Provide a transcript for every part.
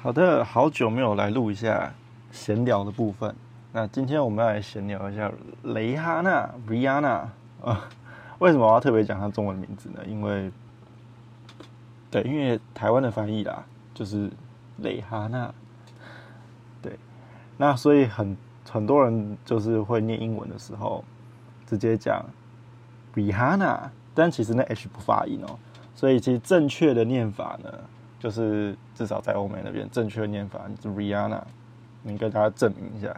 好的，好久没有来录一下闲聊的部分。那今天我们要来闲聊一下蕾哈娜 （Rihanna） 啊。为什么我要特别讲她中文名字呢？因为，对，因为台湾的翻译啦，就是蕾哈娜。对，那所以很很多人就是会念英文的时候，直接讲 Rihanna，但其实那 H 不发音哦。所以其实正确的念法呢？就是至少在欧美那边，正确的念法是 Rihanna，你跟大家证明一下。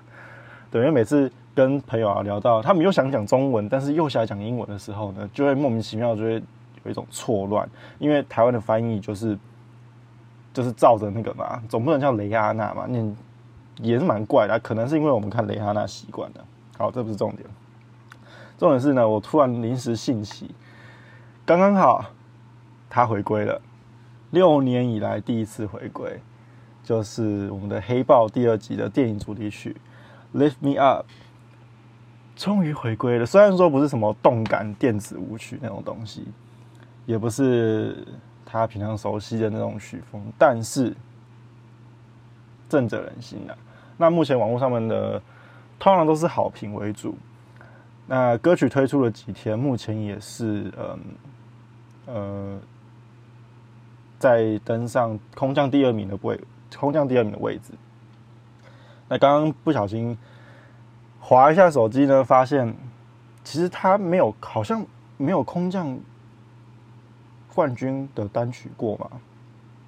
对，因为每次跟朋友啊聊到，他们又想讲中文，但是又想讲英文的时候呢，就会莫名其妙就会有一种错乱。因为台湾的翻译就是就是照着那个嘛，总不能叫雷阿娜嘛，念也是蛮怪的。可能是因为我们看雷阿娜习惯了。好，这不是重点，重点是呢，我突然临时兴起，刚刚好他回归了。六年以来第一次回归，就是我们的《黑豹》第二集的电影主题曲《Lift Me Up》，终于回归了。虽然说不是什么动感电子舞曲那种东西，也不是他平常熟悉的那种曲风，但是震着人心啊。那目前网络上面的通常都是好评为主。那歌曲推出了几天，目前也是嗯呃。在登上空降第二名的位，空降第二名的位置。那刚刚不小心划一下手机呢，发现其实他没有，好像没有空降冠军的单曲过嘛？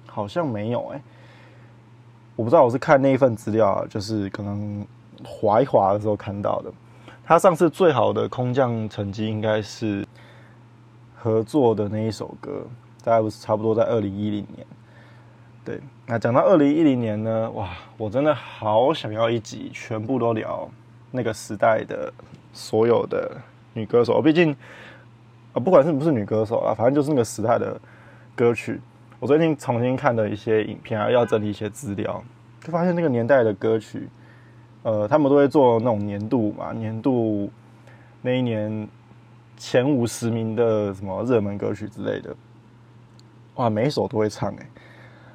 好像没有哎，我不知道，我是看那一份资料啊，就是可能划一划的时候看到的。他上次最好的空降成绩应该是合作的那一首歌。大概是差不多在二零一零年，对。那讲到二零一零年呢，哇，我真的好想要一集全部都聊那个时代的所有的女歌手。毕竟啊，不管是不是女歌手啊，反正就是那个时代的歌曲。我最近重新看的一些影片啊，要整理一些资料，就发现那个年代的歌曲，呃，他们都会做那种年度嘛，年度那一年前五十名的什么热门歌曲之类的。哇，每一首都会唱哎，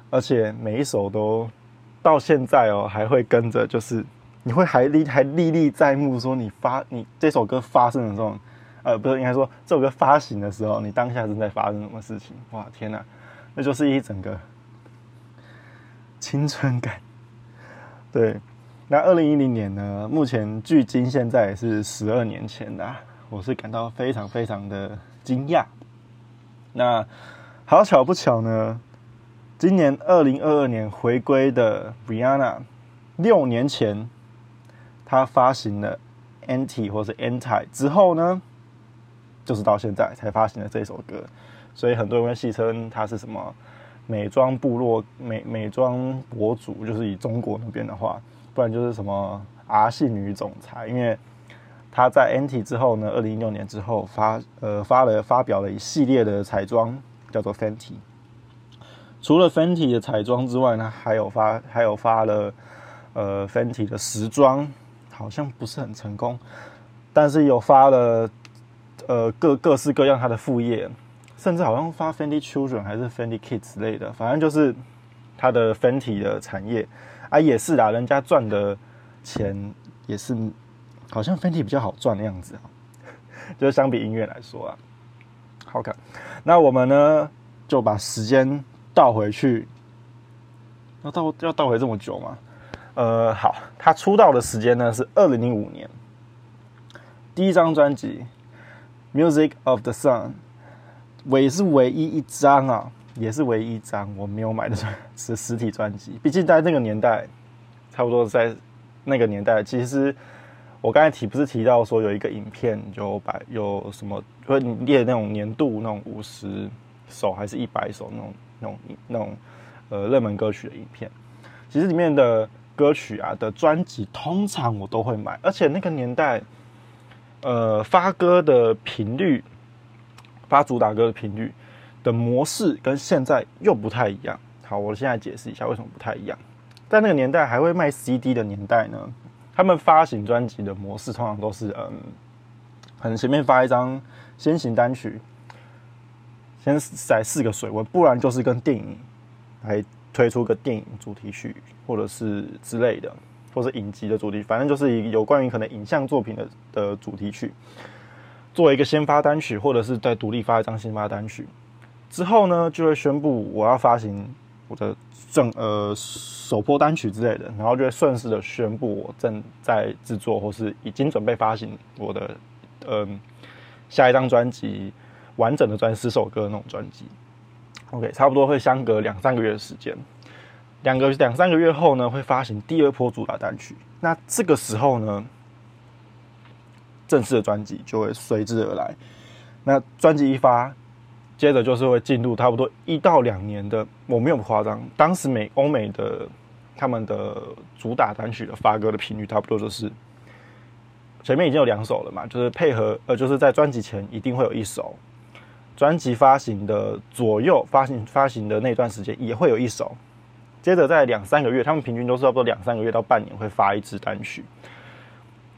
而且每一首都到现在哦，还会跟着，就是你会还历还历历在目，说你发你这首歌发生的这种，呃，不是应该说这首歌发行的时候，你当下正在发生什么事情？哇，天哪，那就是一整个青春感。对，那二零一零年呢，目前距今现在也是十二年前的，我是感到非常非常的惊讶。那。好巧不巧呢，今年二零二二年回归的 Rihanna，六年前她发行了 Anti 或是 Anti 之后呢，就是到现在才发行了这首歌，所以很多人会戏称她是什么美妆部落美美妆博主，就是以中国那边的话，不然就是什么 R 系女总裁，因为她在 Anti 之后呢，二零一六年之后发呃发了发表了一系列的彩妆。叫做 Fenty，除了 Fenty 的彩妆之外呢，还有发还有发了呃 Fenty 的时装，好像不是很成功，但是有发了呃各各式各样它的副业，甚至好像发 Fenty Children 还是 Fenty Kids 之类的，反正就是它的 Fenty 的产业啊也是啦，人家赚的钱也是好像 Fenty 比较好赚的样子啊，就是相比音乐来说啊。好看，那我们呢就把时间倒回去，要倒要倒回这么久吗？呃，好，他出道的时间呢是二零零五年，第一张专辑《Music of the Sun》，唯是唯一一张啊，也是唯一一张我没有买的专是 实体专辑，毕竟在那个年代，差不多在那个年代，其实。我刚才提不是提到说有一个影片，就百有什么，会列那种年度那种五十首还是一百首那种那种那种呃热门歌曲的影片。其实里面的歌曲啊的专辑，通常我都会买，而且那个年代，呃发歌的频率，发主打歌的频率的模式跟现在又不太一样。好，我现在解释一下为什么不太一样。在那个年代还会卖 CD 的年代呢。他们发行专辑的模式通常都是，嗯，可能前面发一张先行单曲，先载四个水温，不然就是跟电影来推出个电影主题曲，或者是之类的，或是影集的主题，反正就是有关于可能影像作品的的主题曲，做一个先发单曲，或者是在独立发一张先发单曲。之后呢，就会宣布我要发行我的正呃首播单曲之类的，然后就会顺势的宣布我正在制作或是已经准备发行我的嗯下一张专辑完整的专辑十首歌那种专辑。OK，差不多会相隔两三个月的时间，两个两三个月后呢，会发行第二波主打单曲。那这个时候呢，正式的专辑就会随之而来。那专辑一发，接着就是会进入差不多一到两年的，我没有夸张，当时美欧美的他们的主打单曲的发歌的频率，差不多就是前面已经有两首了嘛，就是配合呃，就是在专辑前一定会有一首。专辑发行的左右，发行发行的那段时间也会有一首，接着在两三个月，他们平均都是差不多两三个月到半年会发一支单曲。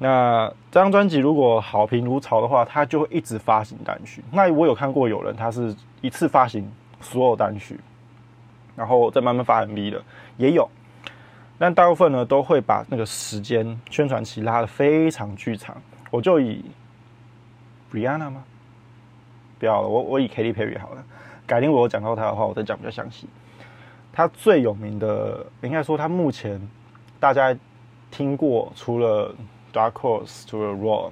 那这张专辑如果好评如潮的话，他就会一直发行单曲。那我有看过有人他是一次发行所有单曲，然后再慢慢发 MV 的也有，但大部分呢都会把那个时间宣传期拉得非常巨长。我就以 Brianna 吗？不要了，我我以 Katy Perry 好了。改天我有讲到他的话，我再讲比较详细。他最有名的，应该说他目前大家听过，除了 Dark Horse，除了 Raw，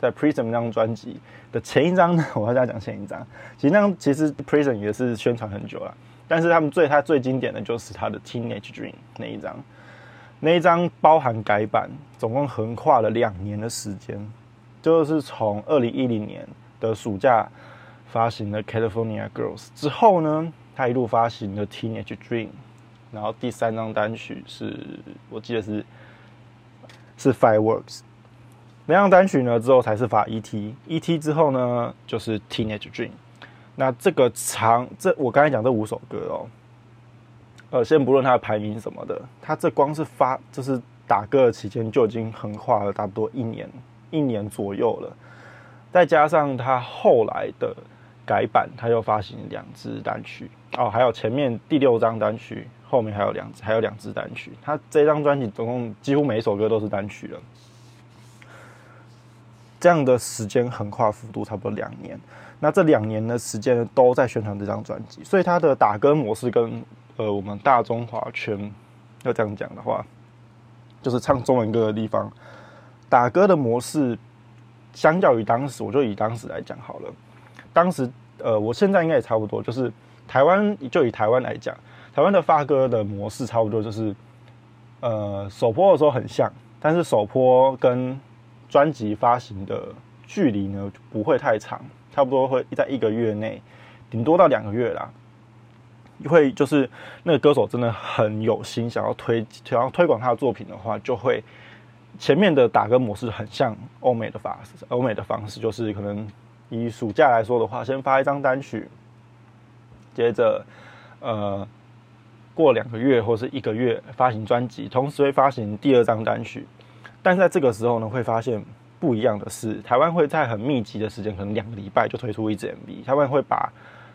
在 Prism 那张专辑的前一张呢，我要再讲前一张。其实那张其实 Prism 也是宣传很久了，但是他们最他最经典的就是他的 Teenage Dream 那一张，那一张包含改版，总共横跨了两年的时间，就是从二零一零年。的暑假发行了《California Girls》之后呢，他一路发行的《Teenage Dream》，然后第三张单曲是我记得是是《Fireworks》。那张单曲呢之后才是发《E.T.》，《E.T.》之后呢就是《Teenage Dream》。那这个长这我刚才讲这五首歌哦，呃，先不论它的排名什么的，它这光是发就是打歌的期间就已经横跨了差不多一年一年左右了。再加上它后来的改版，它又发行两支单曲哦，还有前面第六张单曲，后面还有两还有两支单曲。他这张专辑总共几乎每一首歌都是单曲了，这样的时间横跨幅度差不多两年。那这两年的时间，都在宣传这张专辑，所以他的打歌模式跟呃我们大中华圈要这样讲的话，就是唱中文歌的地方，打歌的模式。相较于当时，我就以当时来讲好了。当时，呃，我现在应该也差不多，就是台湾就以台湾来讲，台湾的发歌的模式差不多就是，呃，首播的时候很像，但是首播跟专辑发行的距离呢不会太长，差不多会在一个月内，顶多到两个月啦。会就是那个歌手真的很有心，想要推想要推广他的作品的话，就会。前面的打歌模式很像欧美的法式，欧美的方式就是可能以暑假来说的话，先发一张单曲，接着呃过两个月或是一个月发行专辑，同时会发行第二张单曲。但在这个时候呢，会发现不一样的是，台湾会在很密集的时间，可能两个礼拜就推出一支 MV。他们会把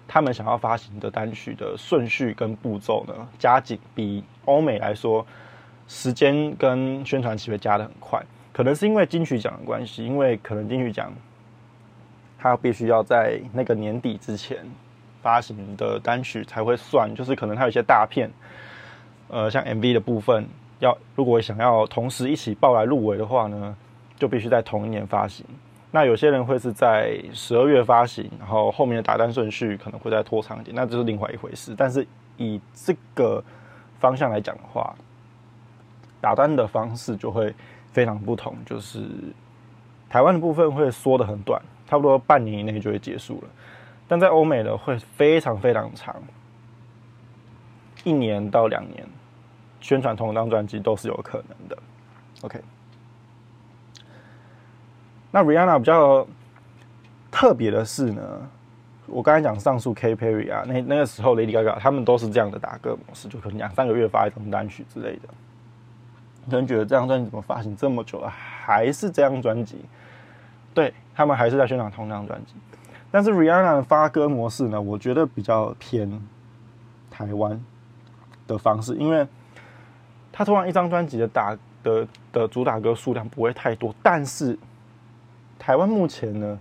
他们想要发行的单曲的顺序跟步骤呢加紧，比欧美来说。时间跟宣传期会加的很快，可能是因为金曲奖的关系，因为可能金曲奖，它必须要在那个年底之前发行的单曲才会算，就是可能它有一些大片，呃，像 MV 的部分，要如果想要同时一起报来入围的话呢，就必须在同一年发行。那有些人会是在十二月发行，然后后面的打单顺序可能会再拖长一点，那就是另外一回事。但是以这个方向来讲的话，打单的方式就会非常不同，就是台湾的部分会缩的很短，差不多半年以内就会结束了。但在欧美的会非常非常长，一年到两年宣传同一张专辑都是有可能的。OK，那 Rihanna 比较特别的是呢，我刚才讲上述 K Perry 啊，那那个时候 Lady Gaga 他们都是这样的打歌模式，就可能两三个月发一张单曲之类的。可能觉得这张专辑怎么发行这么久了，还是这张专辑？对他们还是在宣传同一张专辑。但是 Rihanna 的发歌模式呢，我觉得比较偏台湾，的方式，因为他突然一张专辑的打的的主打歌数量不会太多，但是台湾目前呢，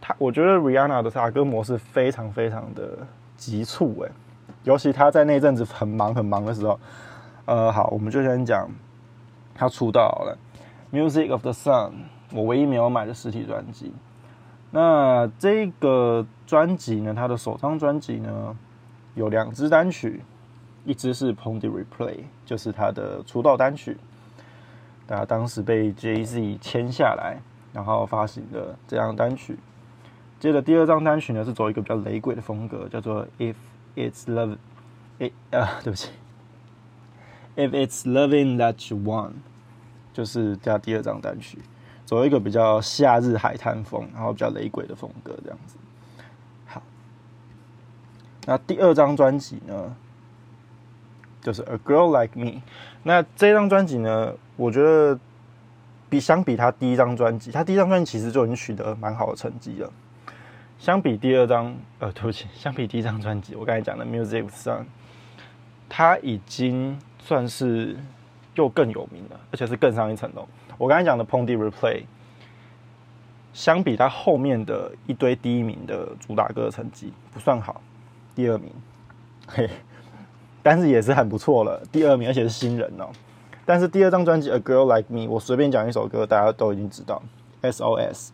他我觉得 Rihanna 的打歌模式非常非常的急促哎，尤其他在那阵子很忙很忙的时候，呃，好，我们就先讲他出道了，《Music of the Sun》，我唯一没有买的实体专辑。那这个专辑呢，他的首张专辑呢，有两支单曲，一支是《Pondy Replay》，就是他的出道单曲，大家当时被 Jay Z 签下来，然后发行的这张单曲。接着第二张单曲呢，是走一个比较雷鬼的风格，叫做《If It's Love》，哎啊，对不起，《If It's Loving That You Want》，就是加第二张单曲。走一个比较夏日海滩风，然后比较雷鬼的风格这样子。好，那第二张专辑呢，就是《A Girl Like Me》。那这张专辑呢，我觉得比相比他第一张专辑，他第一张专辑其实就已经取得蛮好的成绩了。相比第二张，呃，对不起，相比第一张专辑，我刚才讲的《Music Sun》，他已经算是又更有名了，而且是更上一层楼。我刚才讲的《Pondy Replay》，相比他后面的一堆第一名的主打歌的成绩不算好，第二名，嘿，但是也是很不错了，第二名，而且是新人哦。但是第二张专辑《A Girl Like Me》，我随便讲一首歌，大家都已经知道，《SOS》，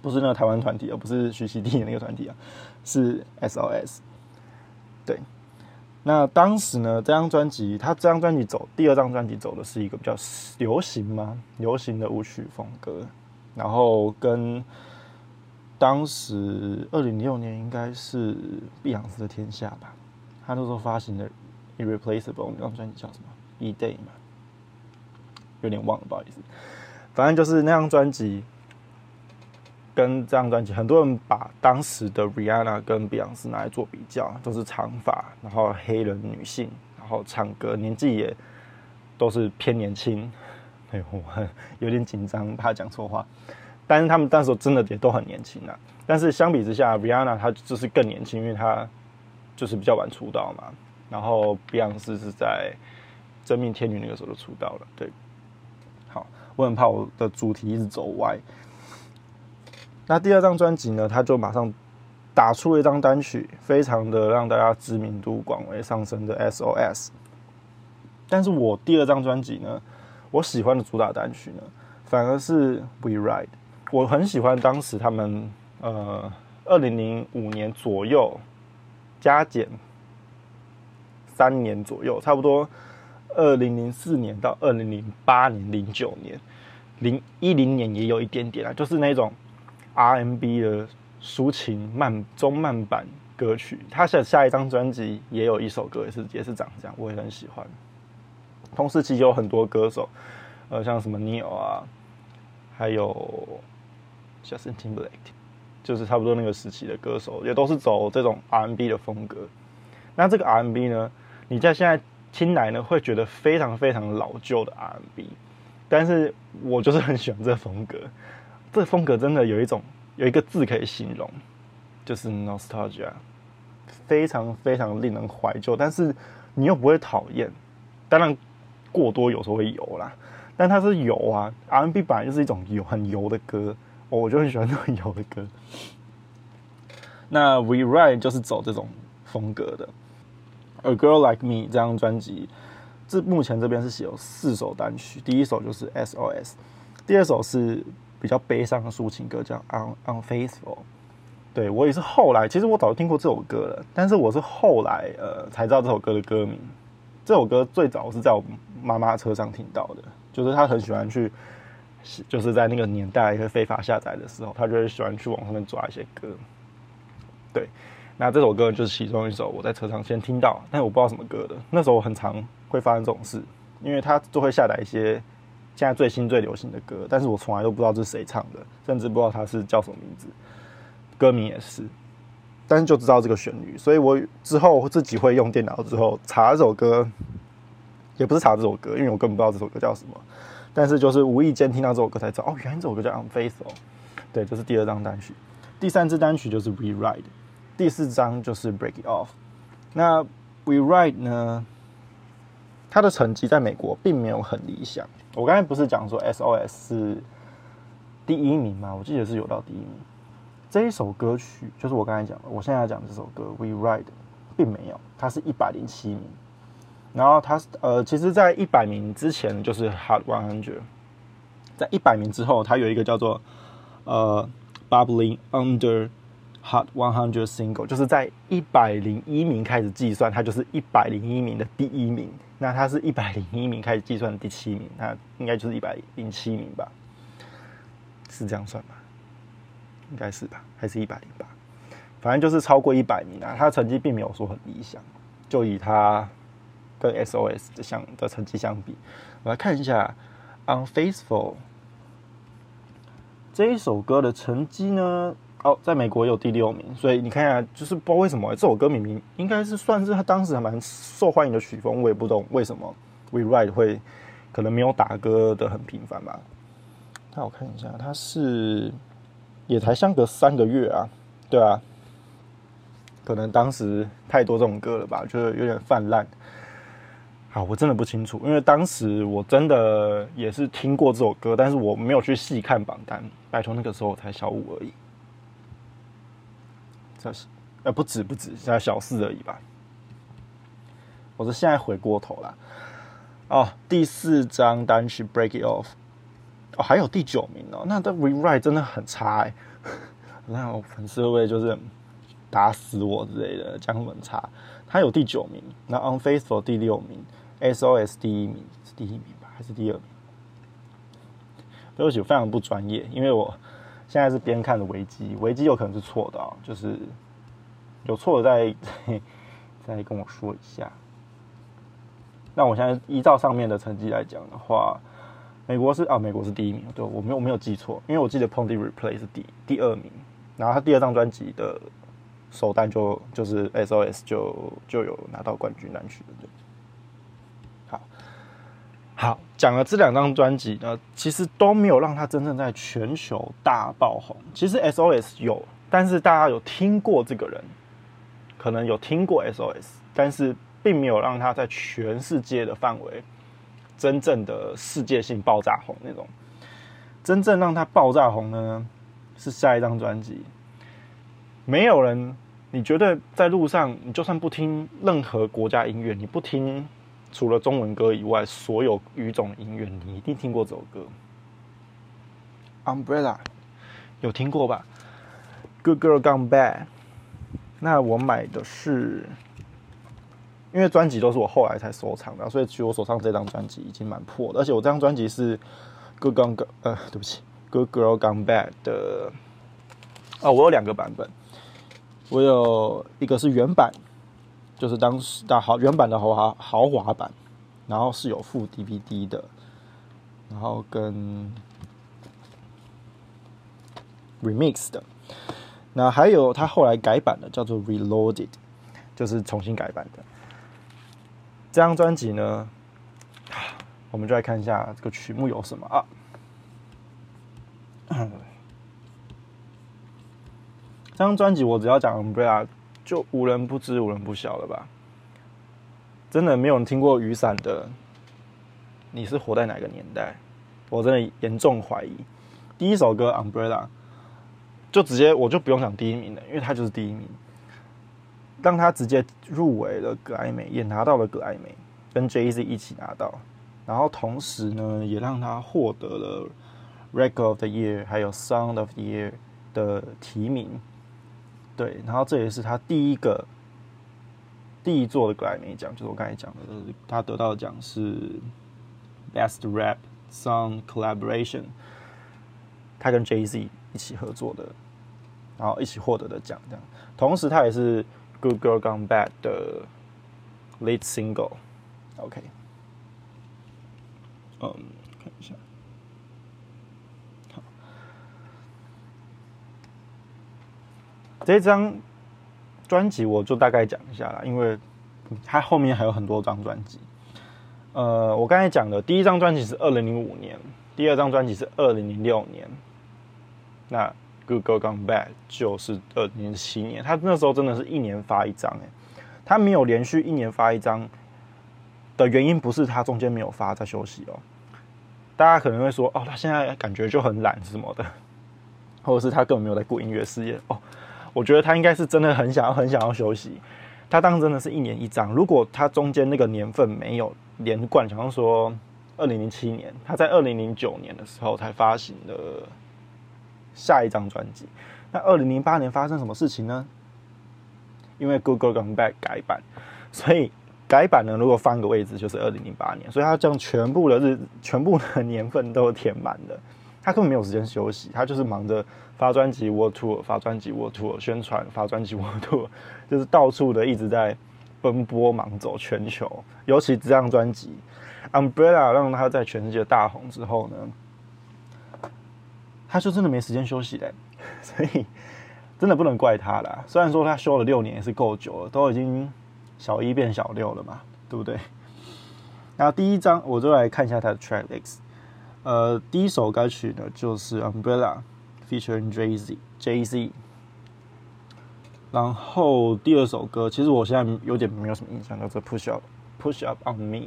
不是那个台湾团体，而不是徐熙娣那个团体啊，是《SOS》，对。那当时呢，这张专辑，他这张专辑走第二张专辑走的是一个比较流行吗？流行的舞曲风格，然后跟当时二零零六年应该是碧昂斯的天下吧，他那时候发行的《Irreplaceable》那张专辑叫什么？《E Day》嘛，有点忘了，不好意思。反正就是那张专辑。跟这张专辑，很多人把当时的 Rihanna 跟 Beyonce 拿来做比较，都是长发，然后黑人女性，然后唱歌年纪也都是偏年轻。哎，我有点紧张，怕讲错话。但是他们当时真的也都很年轻啊。但是相比之下，Rihanna 她就是更年轻，因为她就是比较晚出道嘛。然后 Beyonce 是在真命天女那个时候就出道了。对，好，我很怕我的主题一直走歪。那第二张专辑呢，他就马上打出了一张单曲，非常的让大家知名度广为上升的 SOS。但是我第二张专辑呢，我喜欢的主打单曲呢，反而是 We Ride。我很喜欢当时他们呃，二零零五年左右加减三年左右，差不多二零零四年到二零零八年、零九年、零一零年也有一点点啊，就是那种。R&B 的抒情慢中慢版歌曲，他下下一张专辑也有一首歌也是也是长这样，我也很喜欢。同时期有很多歌手，呃，像什么 Neil 啊，还有 Justin Timberlake，就是差不多那个时期的歌手，也都是走这种 R&B 的风格。那这个 R&B 呢，你在现在听来呢，会觉得非常非常老旧的 R&B，但是我就是很喜欢这风格。这个风格真的有一种有一个字可以形容，就是 nostalgia，非常非常令人怀旧，但是你又不会讨厌。当然过多有时候会油啦，但它是油啊，R&B 本来就是一种油很油的歌，我就很喜欢这种油的歌。那 We Ride 就是走这种风格的。A Girl Like Me 这张专辑，这目前这边是写有四首单曲，第一首就是 SOS，第二首是。比较悲伤的抒情歌叫《Un Unfaithful》，对我也是后来，其实我早就听过这首歌了，但是我是后来呃才知道这首歌的歌名。这首歌最早是在我妈妈车上听到的，就是她很喜欢去，就是在那个年代一些非法下载的时候，她就会喜欢去网上面抓一些歌。对，那这首歌就是其中一首我在车上先听到，但是我不知道什么歌的。那时候我很常会发生这种事，因为他就会下载一些。现在最新最流行的歌，但是我从来都不知道这是谁唱的，甚至不知道他是叫什么名字，歌名也是，但是就知道这个旋律，所以我之后自己会用电脑之后查这首歌，也不是查这首歌，因为我根本不知道这首歌叫什么，但是就是无意间听到这首歌才知道，哦，原来这首歌叫《Unfaithful》，对，这是第二张单曲，第三支单曲就是《Rewrite》，第四张就是《Break It Off》。那《We Ride 呢，他的成绩在美国并没有很理想。我刚才不是讲说 SOS 是第一名吗？我记得是有到第一名。这一首歌曲就是我刚才讲的，我现在讲这首歌 We Ride，并没有，它是一百零七名。然后它呃，其实，在一百名之前就是 Hot One Hundred，在一百名之后，它有一个叫做呃 Bubbling Under Hot One Hundred Single，就是在一百零一名开始计算，它就是一百零一名的第一名。那他是一百零一名开始计算的第七名，那应该就是一百零七名吧？是这样算吗？应该是吧？还是一百零八？反正就是超过一百名啊。他的成绩并没有说很理想，就以他跟 SOS 的相的成绩相比，我来看一下《Unfaithful》这一首歌的成绩呢？哦，在美国有第六名，所以你看一下，就是不知道为什么这首歌明明应该是算是他当时还蛮受欢迎的曲风，我也不懂为什么 We Ride 会可能没有打歌的很频繁吧。那我看一下，他是也才相隔三个月啊，对啊，可能当时太多这种歌了吧，就是有点泛滥。好，我真的不清楚，因为当时我真的也是听过这首歌，但是我没有去细看榜单，拜托那个时候我才小五而已。这是呃不止不止，现在小四而已吧。我是现在回过头了。哦，第四张单曲《Break It Off》哦，还有第九名哦。那这 Rewrite 真的很差哎。那我粉丝会不会就是打死我之类的？讲很差。他有第九名，那《Unfaithful》第六名，《SOS》第一名是第一名吧？还是第二名？对不起，我非常不专业，因为我。现在是边看的维基，维基有可能是错的啊，就是有错的再 再跟我说一下。那我现在依照上面的成绩来讲的话，美国是啊，美国是第一名，对我没有我没有记错，因为我记得《Pondy Replay》是第第二名，然后他第二张专辑的首单就就是 SOS 就就有拿到冠军单曲的。好，讲了这两张专辑呢，其实都没有让他真正在全球大爆红。其实 SOS 有，但是大家有听过这个人，可能有听过 SOS，但是并没有让他在全世界的范围真正的世界性爆炸红那种。真正让他爆炸红呢，是下一张专辑。没有人，你觉得在路上，你就算不听任何国家音乐，你不听。除了中文歌以外，所有语种音乐你一定听过这首歌。Umbrella 有听过吧？Good Girl Gone Bad。那我买的是，因为专辑都是我后来才收藏的，所以其实我手上这张专辑已经蛮破的。而且我这张专辑是 Good Girl 呃，对不起，Good Girl Gone Bad 的。哦，我有两个版本，我有一个是原版。就是当时大豪原版的豪华豪华版，然后是有附 DVD 的，然后跟 remix 的，那还有他后来改版的叫做 Reloaded，就是重新改版的。这张专辑呢，我们就来看一下这个曲目有什么啊？这张专辑我只要讲 Umbrella。就无人不知，无人不晓了吧？真的没有人听过雨伞的，你是活在哪个年代？我真的严重怀疑。第一首歌《Umbrella》就直接我就不用讲第一名了，因为他就是第一名。让他直接入围了格莱美，也拿到了格莱美，跟 Jay Z 一起拿到。然后同时呢，也让他获得了 Record of the Year 还有 Sound of the Year 的提名。对，然后这也是他第一个第一座的格莱美奖，就是我刚才讲的，他得到的奖是 Best Rap Song Collaboration，他跟 Jay Z 一起合作的，然后一起获得的奖，这样。同时，他也是 Good Girl Gone Bad 的 Lead Single。OK，嗯，看一下。这张专辑我就大概讲一下啦，因为它后面还有很多张专辑。呃，我刚才讲的第一张专辑是二零零五年，第二张专辑是二零零六年，那《Good Girl Gone Bad》就是二零零七年。他那时候真的是一年发一张哎，他没有连续一年发一张的原因，不是他中间没有发在休息哦。大家可能会说，哦，他现在感觉就很懒什么的，或者是他根本没有在顾音乐事业哦。我觉得他应该是真的很想要、很想要休息。他当真的是一年一张，如果他中间那个年份没有连贯，比方说二零零七年，他在二零零九年的时候才发行了下一张专辑。那二零零八年发生什么事情呢？因为 Google Come Back 改版，所以改版呢，如果翻个位置就是二零零八年，所以他将全部的日、全部的年份都填满了。他根本没有时间休息，他就是忙着发专辑、World Tour、发专辑、World Tour、宣传、发专辑、World Tour，就是到处的一直在奔波忙走全球。尤其这张专辑《Umbrella》让他在全世界大红之后呢，他就真的没时间休息嘞。所以真的不能怪他啦。虽然说他休了六年也是够久了，都已经小一变小六了嘛，对不对？那第一张我就来看一下他的 Track List。呃，第一首歌曲呢就是《Umbrella》，featuring Jay Z。Jay Z。然后第二首歌，其实我现在有点没有什么印象，叫做《Push Up Push Up on Me》，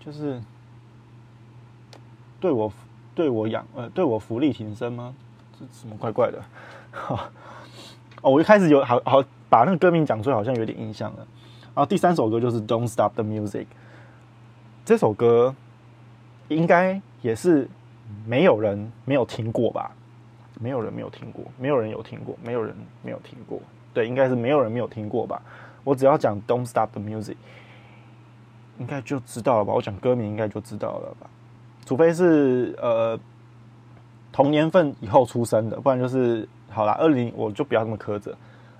就是对我对我养呃对我福利挺身吗？这什么怪怪的？哦，我一开始有好好把那个歌名讲出来，好像有点印象了。然后第三首歌就是《Don't Stop the Music》，这首歌应该也是。没有人没有听过吧？没有人没有听过，没有人有听过，没有人没有听过。对，应该是没有人没有听过吧？我只要讲 "Don't Stop the Music"，应该就知道了吧？我讲歌名应该就知道了吧？除非是呃同年份以后出生的，不然就是好啦，二零我就不要这么苛责。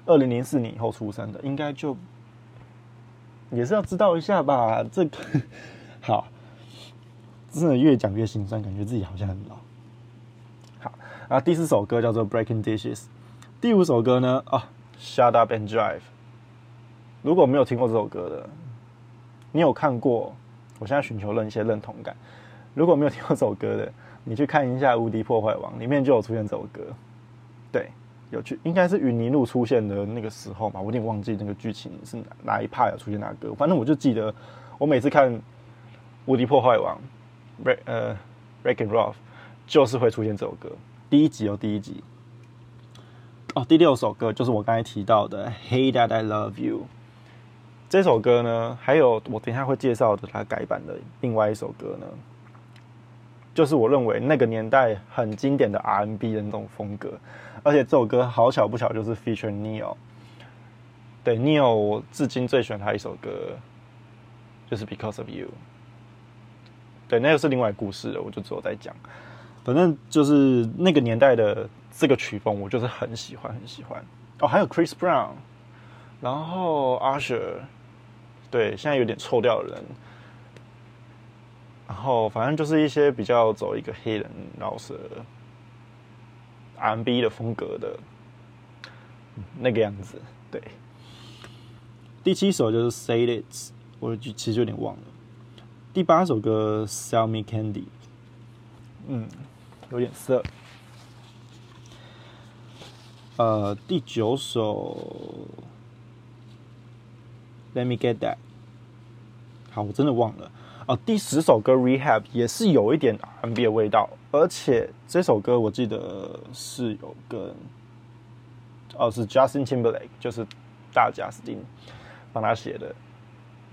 二零零四年以后出生的，应该就也是要知道一下吧？这个 好。真的越讲越心酸，感觉自己好像很老。好，然后第四首歌叫做《Breaking Dishes》，第五首歌呢哦，《Shut Up and Drive》。如果没有听过这首歌的，你有看过？我现在寻求了一些认同感。如果没有听过这首歌的，你去看一下《无敌破坏王》，里面就有出现这首歌。对，有去，应该是与尼路出现的那个时候嘛，我有点忘记那个剧情是哪哪一 part 有出现哪歌。反正我就记得，我每次看《无敌破坏王》。Red 呃，break and roll 就是会出现这首歌。第一集哦，第一集哦，第六首歌就是我刚才提到的《Hey That I Love You》。这首歌呢，还有我等一下会介绍的它改版的另外一首歌呢，就是我认为那个年代很经典的 R&B 的那种风格。而且这首歌好巧不巧就是 feature Neil。对，Neil 我至今最喜欢他一首歌就是《Because of You》。对，那又是另外故事了，我就之后再讲。反正就是那个年代的这个曲风，我就是很喜欢，很喜欢。哦，还有 Chris Brown，然后 Usher，对，现在有点臭掉的人。然后反正就是一些比较走一个黑人饶舌 R&B 的风格的那个样子。对，第七首就是 Say It，我就其实有点忘了。第八首歌《Sell Me Candy》，嗯，有点涩。呃，第九首《Let Me Get That》，好，我真的忘了。哦，第十首歌《Rehab》也是有一点 R&B 的味道，而且这首歌我记得是有跟，哦，是 Justin Timberlake，就是大贾斯汀帮他写的。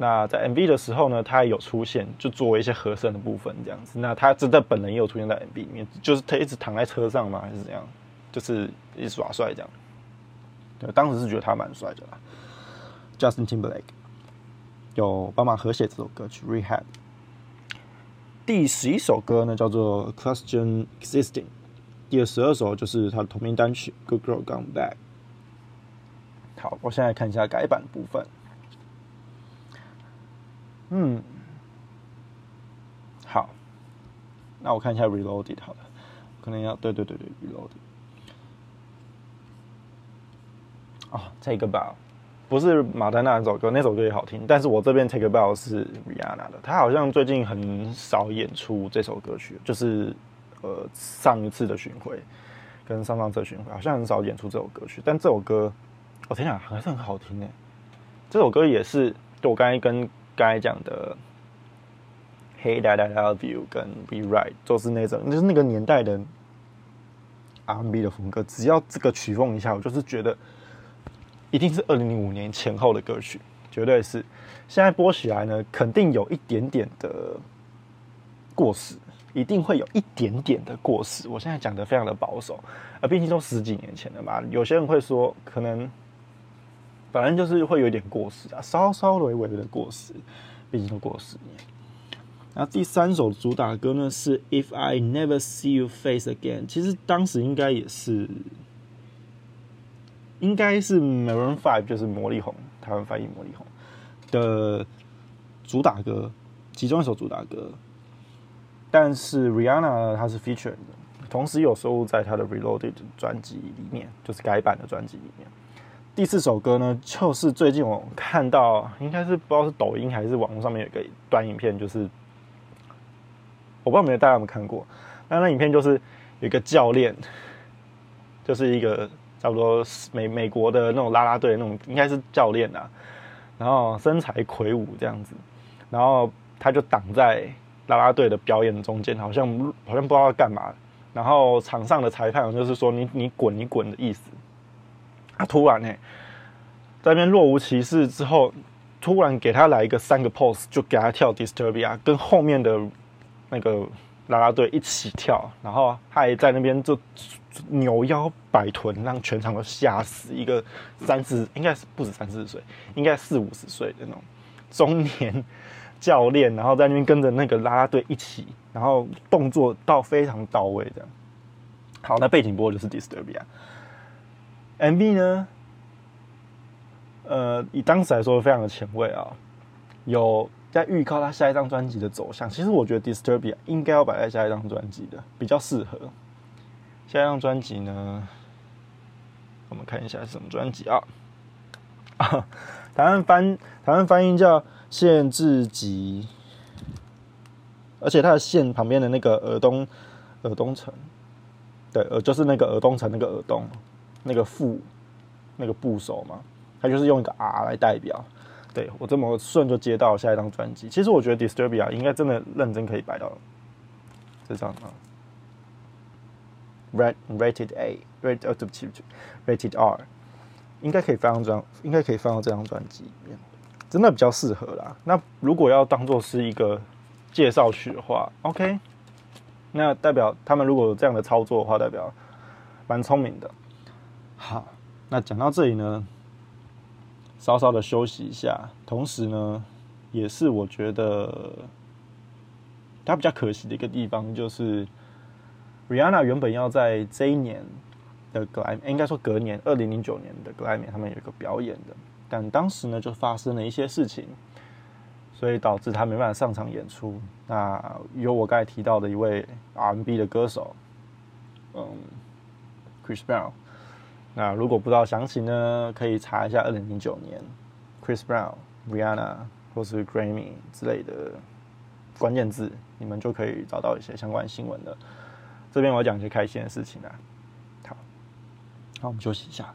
那在 MV 的时候呢，他也有出现，就作为一些和声的部分这样子。那他真的本人也有出现在 MV 里面，就是他一直躺在车上嘛，还是怎样？就是一直耍帅这样。对，当时是觉得他蛮帅的啦。Justin Timberlake 有帮忙和写这首歌曲《Rehab》。第十一首歌呢叫做《Question Existing》，第十二首就是他的同名单曲《Good Girl Gone Bad》。好，我现在看一下改版部分。嗯，好，那我看一下 Reloaded 好了，可能要对对对对 Reloaded。哦，Take a Bow，不是马丹娜那首歌，那首歌也好听，但是我这边 Take a Bow 是 Rihanna 的，她好像最近很少演出这首歌曲，就是呃上一次的巡回跟上上次巡回好像很少演出这首歌曲，但这首歌，我天哪，还是很好听诶。这首歌也是，就我刚才跟刚才讲的《Hey Dad I Love You》跟《Be Right》，都是那种就是那个年代的 R&B 的风格。只要这个曲风一下，我就是觉得一定是二零零五年前后的歌曲，绝对是。现在播起来呢，肯定有一点点的过时。一定会有一点点的过时。我现在讲的非常的保守，啊，毕竟都十几年前了嘛。有些人会说，可能反正就是会有点过时啊，稍稍微微的过时，毕竟都过十年。然后第三首主打歌呢是《If I Never See You Face Again》，其实当时应该也是，应该是 Maroon Five，就是魔力红，台湾翻译魔力红的主打歌，其中一首主打歌。但是 Rihanna 呢，她是 feature 的，同时有收录在她的 Reloaded 专辑里面，就是改版的专辑里面。第四首歌呢，就是最近我看到，应该是不知道是抖音还是网络上面有个短影片，就是我不知道没有大家有没有看过。那那影片就是有一个教练，就是一个差不多美美国的那种啦啦队那种，应该是教练啊，然后身材魁梧这样子，然后他就挡在。啦啦队的表演中间，好像好像不知道要干嘛，然后场上的裁判就是说你你滚你滚的意思。他突然呢，在那边若无其事之后，突然给他来一个三个 pose，就给他跳 Disturbia，跟后面的那个啦啦队一起跳，然后他还在那边就扭腰摆臀，让全场都吓死。一个三十应该是不止三四十岁，应该四五十岁的那种中年。教练，然后在那边跟着那个啦啦队一起，然后动作到非常到位的。好，那背景播就是 Disturbia。MV 呢，呃，以当时来说非常的前卫啊，有在预告他下一张专辑的走向。其实我觉得 Disturbia 应该要摆在下一张专辑的，比较适合。下一张专辑呢，我们看一下是什么专辑啊？啊台湾翻台湾翻译叫。限制级，而且它的限旁边的那个尔东，尔东城，对，呃，就是那个尔东城那个尔东，那个副，那个部首嘛，它就是用一个 R 来代表。对我这么顺就接到下一张专辑。其实我觉得 Disturbia 应该真的认真可以摆到这张啊，Rat Rated A，Rat 哦对不起对不起，Rated R，应该可以放到这张，应该可以放到这张专辑里面。真的比较适合啦。那如果要当做是一个介绍曲的话，OK，那代表他们如果有这样的操作的话，代表蛮聪明的。好，那讲到这里呢，稍稍的休息一下。同时呢，也是我觉得它比较可惜的一个地方，就是 Rihanna 原本要在这一年的格莱，应该说隔年二零零九年的格莱美，他们有一个表演的。但当时呢，就发生了一些事情，所以导致他没办法上场演出。那有我刚才提到的一位 R&B 的歌手，嗯，Chris Brown。那如果不知道详情呢，可以查一下二零零九年 Chris Brown、Rihanna 或是 Grammy 之类的关键字，你们就可以找到一些相关新闻了。这边我要讲一些开心的事情啊。好，那，我们休息一下。